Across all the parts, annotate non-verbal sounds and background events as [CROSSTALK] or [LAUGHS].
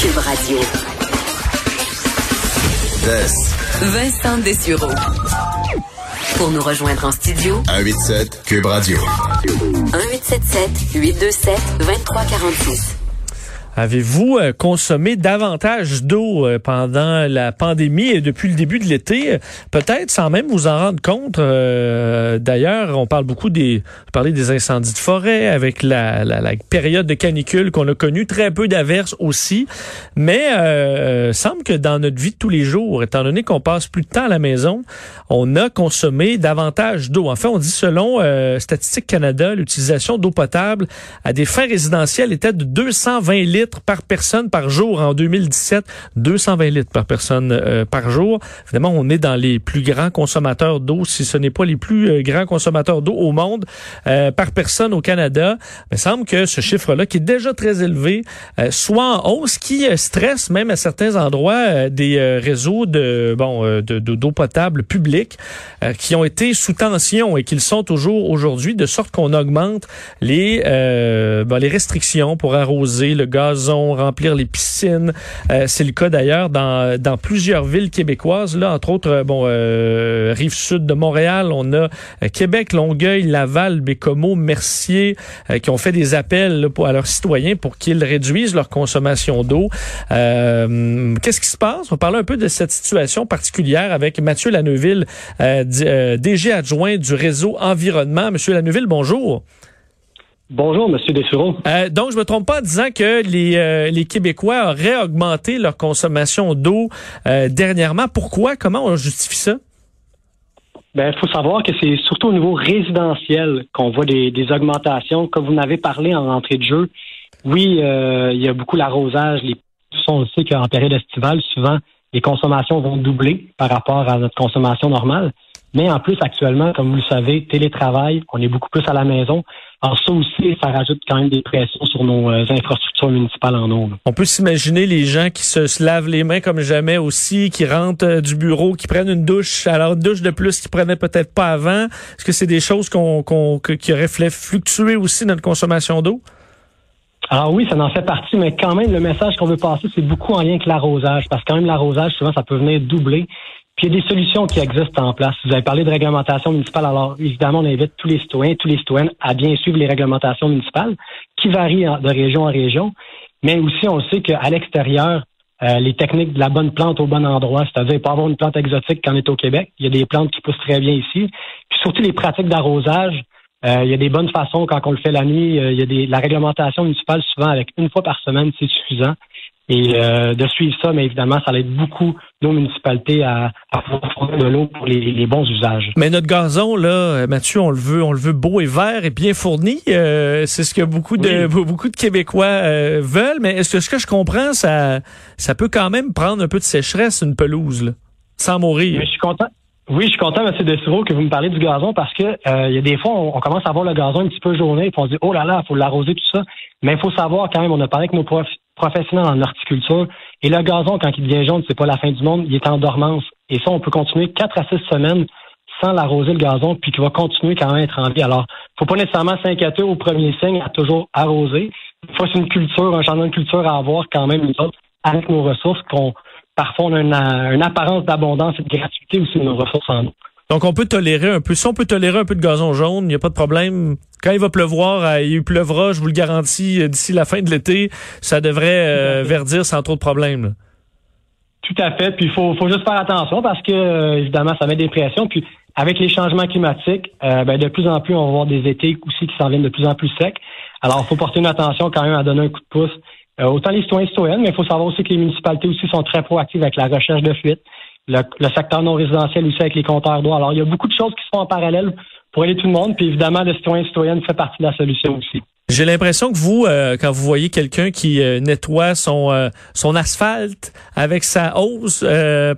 Cube Radio. Vincent Dessureau. Pour nous rejoindre en studio, 187 Cube Radio. 1877 827 2346. Avez-vous euh, consommé davantage d'eau euh, pendant la pandémie et depuis le début de l'été? Peut-être sans même vous en rendre compte. Euh, d'ailleurs, on parle beaucoup des, parler des incendies de forêt avec la, la, la période de canicule qu'on a connue, très peu d'averses aussi. Mais euh, semble que dans notre vie de tous les jours, étant donné qu'on passe plus de temps à la maison, on a consommé davantage d'eau. En fait, on dit selon euh, Statistique Canada, l'utilisation d'eau potable à des fins résidentielles était de 220 litres par personne par jour en 2017, 220 litres par personne euh, par jour. Évidemment, on est dans les plus grands consommateurs d'eau, si ce n'est pas les plus euh, grands consommateurs d'eau au monde euh, par personne au Canada. Il me semble que ce chiffre-là, qui est déjà très élevé, soit en hausse, qui stresse même à certains endroits des réseaux de bon de d'eau potable publique qui ont été sous tension et qu'ils sont toujours aujourd'hui, de sorte qu'on augmente les bon, les restrictions pour arroser le gaz remplir les piscines. Euh, c'est le cas d'ailleurs dans, plusieurs villes québécoises. Là, entre autres, euh, bon, euh, rive sud de Montréal, on a Québec, Longueuil, Laval, Bécomo, Mercier, qui ont fait des appels à leurs citoyens pour qu'ils réduisent leur consommation d'eau. Qu'est-ce qui se passe? On parler un peu de cette situation particulière avec Mathieu Laneuville, DG adjoint du réseau environnement. Monsieur Laneuville, bonjour. Bonjour, Monsieur Dessureau. Euh, donc, je me trompe pas en disant que les, euh, les Québécois auraient augmenté leur consommation d'eau euh, dernièrement. Pourquoi? Comment on justifie ça? Ben, il faut savoir que c'est surtout au niveau résidentiel qu'on voit des, des, augmentations. Comme vous n'avez parlé en entrée de jeu, oui, il y a beaucoup l'arrosage. Les, on sait qu'en période estivale, souvent, les consommations vont doubler par rapport à notre consommation normale. Mais en plus, actuellement, comme vous le savez, télétravail, on est beaucoup plus à la maison. Alors ça aussi, ça rajoute quand même des pressions sur nos euh, infrastructures municipales en eau. On peut s'imaginer les gens qui se, lavent les mains comme jamais aussi, qui rentrent euh, du bureau, qui prennent une douche, alors une douche de plus qu'ils prenaient peut-être pas avant. Est-ce que c'est des choses qu'on, qu'on, qui auraient fluctuer aussi notre consommation d'eau? Alors oui, ça en fait partie, mais quand même, le message qu'on veut passer, c'est beaucoup en lien avec l'arrosage, parce que quand même, l'arrosage, souvent, ça peut venir doubler puis il y a des solutions qui existent en place. Vous avez parlé de réglementation municipale. Alors, évidemment, on invite tous les citoyens, tous les citoyennes à bien suivre les réglementations municipales qui varient de région en région. Mais aussi, on sait qu'à l'extérieur, euh, les techniques de la bonne plante au bon endroit, c'est-à-dire pas avoir une plante exotique quand on est au Québec. Il y a des plantes qui poussent très bien ici. Puis surtout les pratiques d'arrosage. Euh, il y a des bonnes façons quand on le fait la nuit. Euh, il y a des, la réglementation municipale, souvent avec une fois par semaine, c'est suffisant et euh, de suivre ça, mais évidemment, ça aide beaucoup nos municipalités à, à fournir de l'eau pour les, bons usages. Mais notre gazon, là, Mathieu, on le veut, on le veut beau et vert et bien fourni. Euh, c'est ce que beaucoup de beaucoup de Québécois euh, veulent. Mais est-ce que ce que je comprends, ça ça peut quand même prendre un peu de sécheresse une pelouse, là, sans mourir? Mais je suis content. Oui, je suis content, M. Desiro, que vous me parlez du gazon parce que il y a des fois, on, commence à voir le gazon un petit peu journée et on se dit, oh là là, il faut l'arroser, tout ça. Mais il faut savoir quand même, on a parlé avec nos profs professionnel en horticulture. Et le gazon, quand il devient jaune, c'est pas la fin du monde, il est en dormance. Et ça, on peut continuer quatre à six semaines sans l'arroser le gazon, puis qui va continuer quand même à être en vie. Alors, faut pas nécessairement s'inquiéter au premier signe à toujours arroser. Il faut c'est une culture, un changement de culture à avoir quand même, nous autres, avec nos ressources, qu'on parfois on a une, apparence d'abondance et de gratuité aussi de nos ressources en eau. Donc, on peut tolérer un peu. Si on peut tolérer un peu de gazon jaune, il n'y a pas de problème. Quand il va pleuvoir, euh, il pleuvra, je vous le garantis, euh, d'ici la fin de l'été, ça devrait euh, verdir sans trop de problèmes. Tout à fait. Puis il faut, faut juste faire attention parce que évidemment, ça met des pressions. Puis avec les changements climatiques, ben, de plus en plus, on va voir des étés aussi qui s'en viennent de plus en plus secs. Alors, il faut porter une attention quand même à donner un coup de pouce. autant les citoyens et citoyennes, mais il faut savoir aussi que les municipalités aussi sont très proactives avec la recherche de fuite le, secteur non résidentiel aussi avec les compteurs d'eau. Alors, il y a beaucoup de choses qui se font en parallèle pour aider tout le monde. Puis évidemment, le citoyen et citoyenne fait partie de la solution aussi. J'ai l'impression que vous, euh, quand vous voyez quelqu'un qui euh, nettoie son euh, son asphalte avec sa hausse,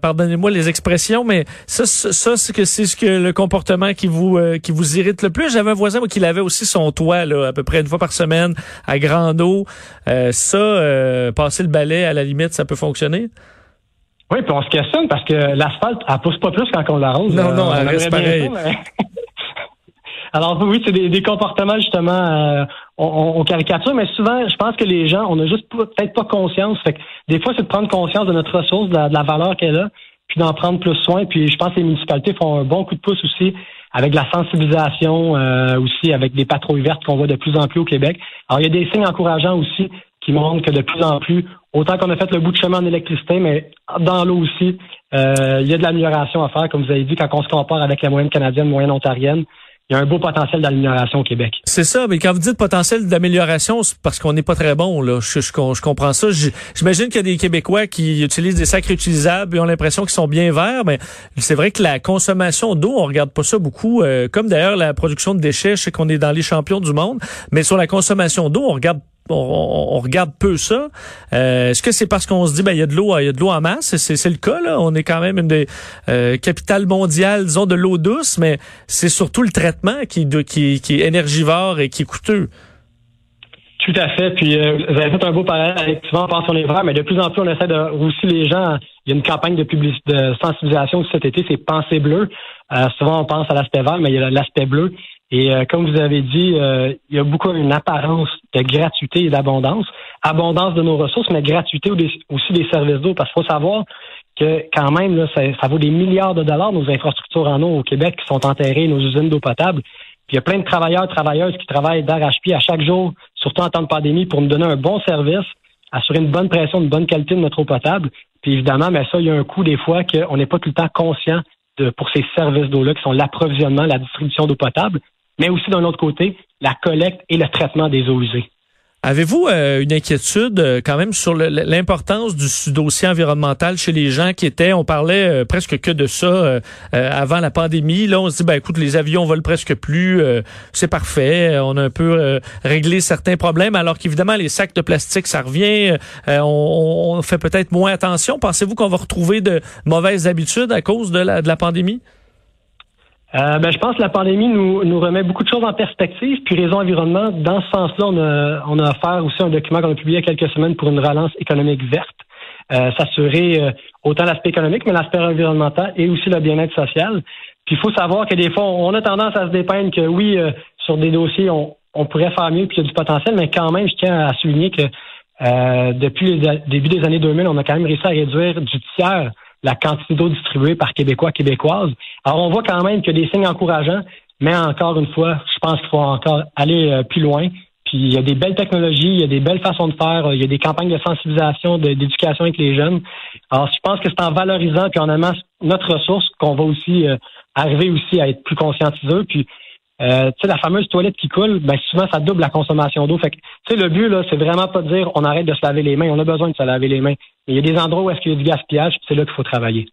pardonnez-moi les expressions, mais ça, ça, c'est que c'est ce que le comportement qui vous qui vous irrite le plus. J'avais un voisin qui lavait aussi son toit là, à peu près une fois par semaine à grande eau. ça, passer le balai à la limite, ça peut fonctionner? Oui, puis on se questionne parce que l'asphalte, elle pousse pas plus quand on l'arrose. Non, non, elle reste pareil. [LAUGHS] Alors oui, c'est des, comportements justement euh, on, caricature, mais souvent, je pense que les gens, on n'a juste peut-être pas conscience. Fait que des fois, c'est de prendre conscience de notre ressource, de la, valeur qu'elle a, puis d'en prendre plus soin. Puis je pense que les municipalités font un bon coup de pouce aussi avec la sensibilisation, euh, aussi avec des patrouilles vertes qu'on voit de plus en plus au Québec. Alors, il y a des signes encourageants aussi qui montrent que de plus en plus, autant qu'on a fait le bout de chemin en électricité, mais dans l'eau aussi, euh, il y a de l'amélioration à faire, comme vous avez dit, quand on se compare avec la moyenne canadienne, moyenne ontarienne. Il y a un beau potentiel d'amélioration au Québec. C'est ça, mais quand vous dites potentiel d'amélioration, c'est parce qu'on n'est pas très bon. Là. Je, comprends ça. J'imagine qu'il y a des Québécois qui utilisent des sacs réutilisables et ont l'impression qu'ils sont bien verts, mais c'est vrai que la consommation d'eau, on regarde pas ça beaucoup. Euh, comme d'ailleurs la production de déchets, je sais qu'on est dans les champions du monde, mais sur la consommation d'eau, on regarde on, regarde peu ça. Euh, est-ce que c'est parce qu'on se dit ben il y a de l'eau, il y a de l'eau en masse? C'est le cas là. On est quand même une des euh, capitales mondiales, disons de l'eau douce, mais c'est surtout le traitement qui, qui, qui est énergivore et qui est coûteux. Tout à fait. Puis euh, vous avez fait un beau parallèle avec souvent on pense sur les verts, mais de plus en plus on essaie de rousser les gens. Il y a une campagne de de sensibilisation cet été, c'est Pensée bleue. souvent on pense à l'aspect vert, mais il y a l'aspect bleu. Et euh, comme vous avez dit, euh, il y a beaucoup une apparence de gratuité et d'abondance. Abondance de nos ressources, mais gratuité aussi des services d'eau, parce qu'il faut savoir que quand même, là, ça, vaut des milliards de dollars, nos infrastructures en eau au Québec qui sont enterrées, nos usines d'eau potable. Puis il y a plein de travailleurs, travailleuses qui travaillent d'arrache-pied à chaque jour, surtout en temps de pandémie, pour nous donner un bon service, assurer une bonne pression, une bonne qualité de notre eau potable. Puis évidemment, mais ça, il y a un coût des fois qu'on n'est pas tout le temps conscient de, pour ces services d'eau-là qui sont l'approvisionnement, la distribution d'eau potable mais aussi d'un autre côté, la collecte et le traitement des eaux usées. Avez-vous euh, une inquiétude euh, quand même sur l'importance du dossier environnemental chez les gens qui étaient, on parlait euh, presque que de ça avant la pandémie. Là, on se dit, ben écoute, les avions volent presque plus, c'est parfait, on a un peu réglé certains problèmes, alors qu'évidemment les sacs de plastique, ça revient, on, on, fait peut-être moins attention. Pensez-vous qu'on va retrouver de mauvaises habitudes à cause de la, de la pandémie? Euh, ben, je pense que la pandémie nous, nous remet beaucoup de choses en perspective. Puis Réseau Environnement, dans ce sens-là, on a, on a offert aussi un document qu'on a publié il y a quelques semaines pour une relance économique verte. Euh, s'assurer euh, autant l'aspect économique, mais l'aspect environnemental et aussi le bien-être social. Puis il faut savoir que des fois, on a tendance à se dépeindre que oui, sur des dossiers, on, on pourrait faire mieux, puis il y a du potentiel, mais quand même, je tiens à souligner que depuis le début des années 2000, on a quand même réussi à réduire du tiers la quantité d'eau distribuée par Québécois, Québécoises. Alors, on voit quand même qu'il y a des signes encourageants, mais encore une fois, je pense qu'il faut encore aller euh, plus loin. Puis il y a des belles technologies, il y a des belles façons de faire, euh, il y a des campagnes de sensibilisation, d'éducation avec les jeunes. Alors, je pense que c'est en valorisant puis en aimant notre ressource qu'on va aussi euh, arriver aussi à être plus conscientiseux. Puis euh, tu sais, la fameuse toilette qui coule, ben souvent ça double la consommation d'eau. Fait que, tu sais, le but là, c'est vraiment pas de dire on arrête de se laver les mains. On a besoin de se laver les mains. Il y a des endroits où est-ce qu'il y a du gaspillage, c'est là qu'il faut travailler.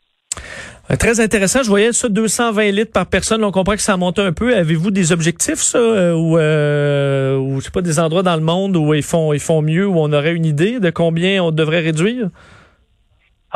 Euh, très intéressant. Je voyais ça 220 litres par personne. On comprend que ça monte un peu. Avez-vous des objectifs, ça, euh, ou, euh, ou pas des endroits dans le monde où ils font ils font mieux, où on aurait une idée de combien on devrait réduire?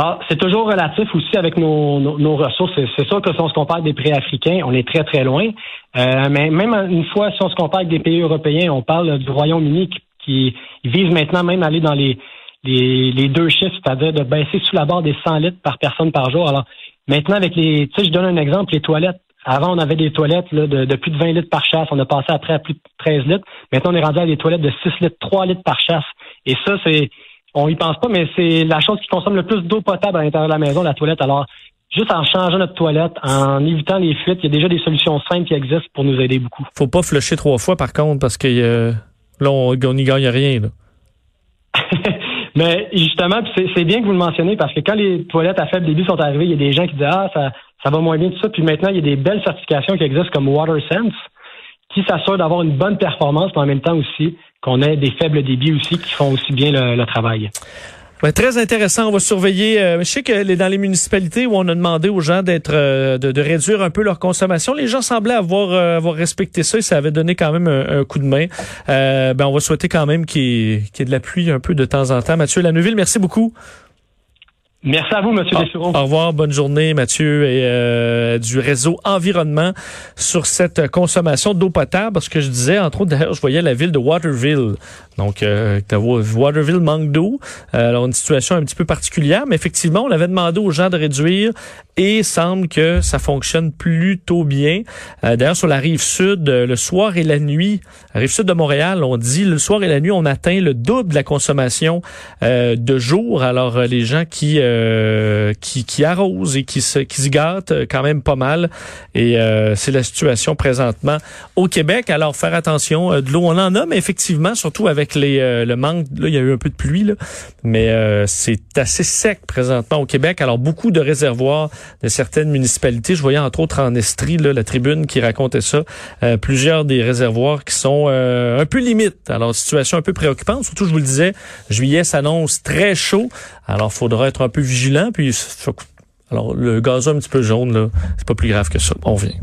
Ah, c'est toujours relatif aussi avec nos, nos, ressources. C'est sûr que si on se compare des prix africains, on est très, très loin. Euh, mais même une fois, si on se compare avec des pays européens, on parle du Royaume-Uni qui, vise maintenant même aller dans les, les, deux chiffres, c'est-à-dire de baisser sous la barre des 100 litres par personne par jour. Alors, maintenant, avec les... Tu sais, je donne un exemple, les toilettes. Avant, on avait des toilettes là, de, de, plus de 20 litres par chasse. On a passé après à plus de 13 litres. Maintenant, on est rendu à des toilettes de 6 litres, 3 litres par chasse. Et ça, c'est on y pense pas, mais c'est la chose qui consomme le plus d'eau potable à l'intérieur de la maison, la toilette. Alors, juste en changeant notre toilette, en évitant les fuites, il y a déjà des solutions simples qui existent pour nous aider beaucoup. Faut pas flusher trois fois, par contre, parce que euh, là, on n'y gagne rien. [LAUGHS] mais justement, c'est bien que vous le mentionnez, parce que quand les toilettes à faible débit sont arrivées, il y a des gens qui disent Ah, ça, ça va moins bien tout ça. Puis maintenant, il y a des belles certifications qui existent comme WaterSense, qui s'assurent d'avoir une bonne performance, mais en même temps aussi qu'on ait des faibles débits aussi qui font aussi bien le, travail. très intéressant. On va surveiller. Euh, je sais que dans les municipalités où on a demandé aux gens d'être euh, de, réduire un peu leur consommation, les gens semblaient avoir euh, avoir respecté ça et ça avait donné quand même un, coup de main. ben on va souhaiter quand même qu'il y, ait de la pluie un peu de temps en temps. Mathieu Laneuville, merci beaucoup. Merci à vous, M. Ah, Dessureau. Au revoir, bonne journée, Mathieu, et euh, du réseau Environnement sur cette consommation d'eau potable. Parce que je disais, entre autres, d'ailleurs, je voyais la ville de Waterville. Donc, euh, Waterville manque d'eau. Euh, alors, une situation un petit peu particulière, mais effectivement, on avait demandé aux gens de réduire et semble que ça fonctionne plutôt bien. Euh, d'ailleurs, sur la rive sud, euh, le soir et la nuit, la rive sud de Montréal, on dit le soir et la nuit, on atteint le double de la consommation euh, de jour. Alors, les gens qui, euh, qui qui arrosent et qui se qui se gâtent euh, quand même pas mal. Et euh, c'est la situation présentement au Québec. Alors, faire attention. Euh, de l'eau, on en a, mais effectivement, surtout avec les euh, le manque. Là, il y a eu un peu de pluie, là, mais c'est assez sec présentement au Québec. Alors, beaucoup de réservoirs de certaines municipalités. Je voyais entre autres en Estrie, là, la tribune qui racontait ça, plusieurs des réservoirs qui sont un peu limites. Alors, situation un peu préoccupante. Surtout, je vous le disais, juillet s'annonce très chaud. Alors, faudra être un peu vigilant. Puis, alors, le gazon un petit peu jaune, là, c'est pas plus grave que ça. On vient.